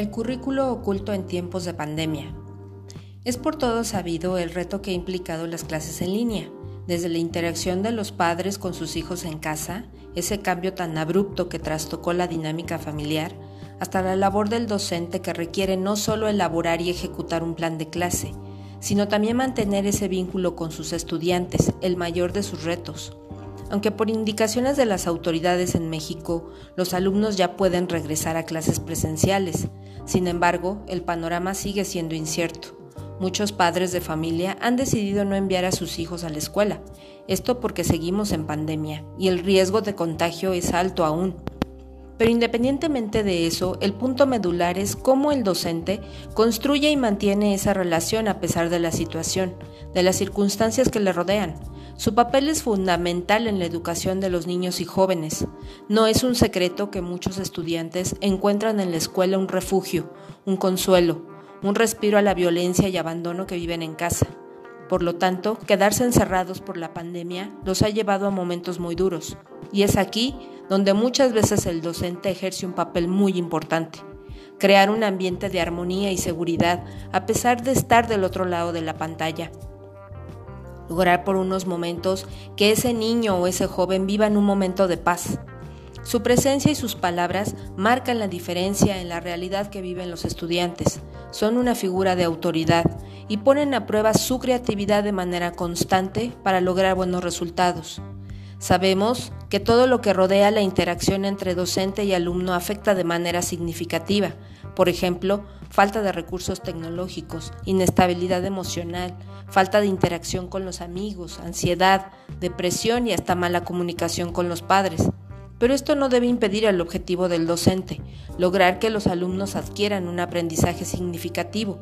El currículo oculto en tiempos de pandemia. Es por todo sabido el reto que ha implicado las clases en línea, desde la interacción de los padres con sus hijos en casa, ese cambio tan abrupto que trastocó la dinámica familiar, hasta la labor del docente que requiere no solo elaborar y ejecutar un plan de clase, sino también mantener ese vínculo con sus estudiantes, el mayor de sus retos. Aunque por indicaciones de las autoridades en México, los alumnos ya pueden regresar a clases presenciales. Sin embargo, el panorama sigue siendo incierto. Muchos padres de familia han decidido no enviar a sus hijos a la escuela, esto porque seguimos en pandemia y el riesgo de contagio es alto aún. Pero independientemente de eso, el punto medular es cómo el docente construye y mantiene esa relación a pesar de la situación, de las circunstancias que le rodean, su papel es fundamental en la educación de los niños y jóvenes. No es un secreto que muchos estudiantes encuentran en la escuela un refugio, un consuelo, un respiro a la violencia y abandono que viven en casa. Por lo tanto, quedarse encerrados por la pandemia los ha llevado a momentos muy duros, y es aquí donde muchas veces el docente ejerce un papel muy importante. Crear un ambiente de armonía y seguridad a pesar de estar del otro lado de la pantalla lograr por unos momentos que ese niño o ese joven viva en un momento de paz. Su presencia y sus palabras marcan la diferencia en la realidad que viven los estudiantes. Son una figura de autoridad y ponen a prueba su creatividad de manera constante para lograr buenos resultados. Sabemos que todo lo que rodea la interacción entre docente y alumno afecta de manera significativa, por ejemplo, falta de recursos tecnológicos, inestabilidad emocional, falta de interacción con los amigos, ansiedad, depresión y hasta mala comunicación con los padres. Pero esto no debe impedir el objetivo del docente, lograr que los alumnos adquieran un aprendizaje significativo.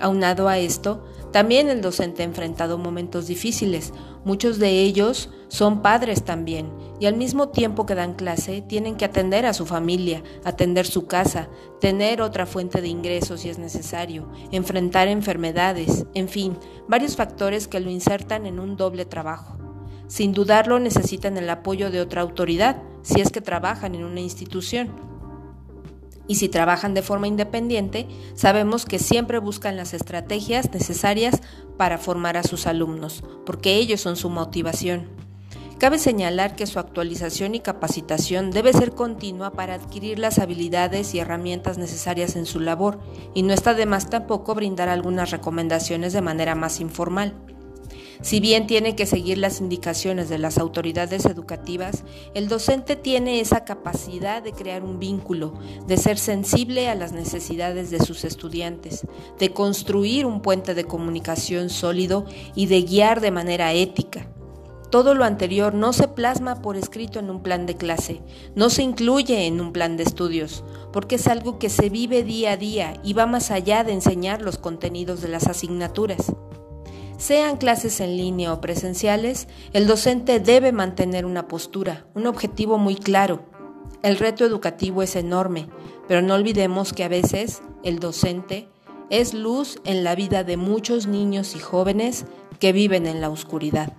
Aunado a esto, también el docente ha enfrentado momentos difíciles, muchos de ellos son padres también, y al mismo tiempo que dan clase tienen que atender a su familia, atender su casa, tener otra fuente de ingresos si es necesario, enfrentar enfermedades, en fin, varios factores que lo insertan en un doble trabajo. Sin dudarlo necesitan el apoyo de otra autoridad, si es que trabajan en una institución y si trabajan de forma independiente, sabemos que siempre buscan las estrategias necesarias para formar a sus alumnos, porque ellos son su motivación. Cabe señalar que su actualización y capacitación debe ser continua para adquirir las habilidades y herramientas necesarias en su labor, y no está de más tampoco brindar algunas recomendaciones de manera más informal. Si bien tiene que seguir las indicaciones de las autoridades educativas, el docente tiene esa capacidad de crear un vínculo, de ser sensible a las necesidades de sus estudiantes, de construir un puente de comunicación sólido y de guiar de manera ética. Todo lo anterior no se plasma por escrito en un plan de clase, no se incluye en un plan de estudios, porque es algo que se vive día a día y va más allá de enseñar los contenidos de las asignaturas. Sean clases en línea o presenciales, el docente debe mantener una postura, un objetivo muy claro. El reto educativo es enorme, pero no olvidemos que a veces el docente es luz en la vida de muchos niños y jóvenes que viven en la oscuridad.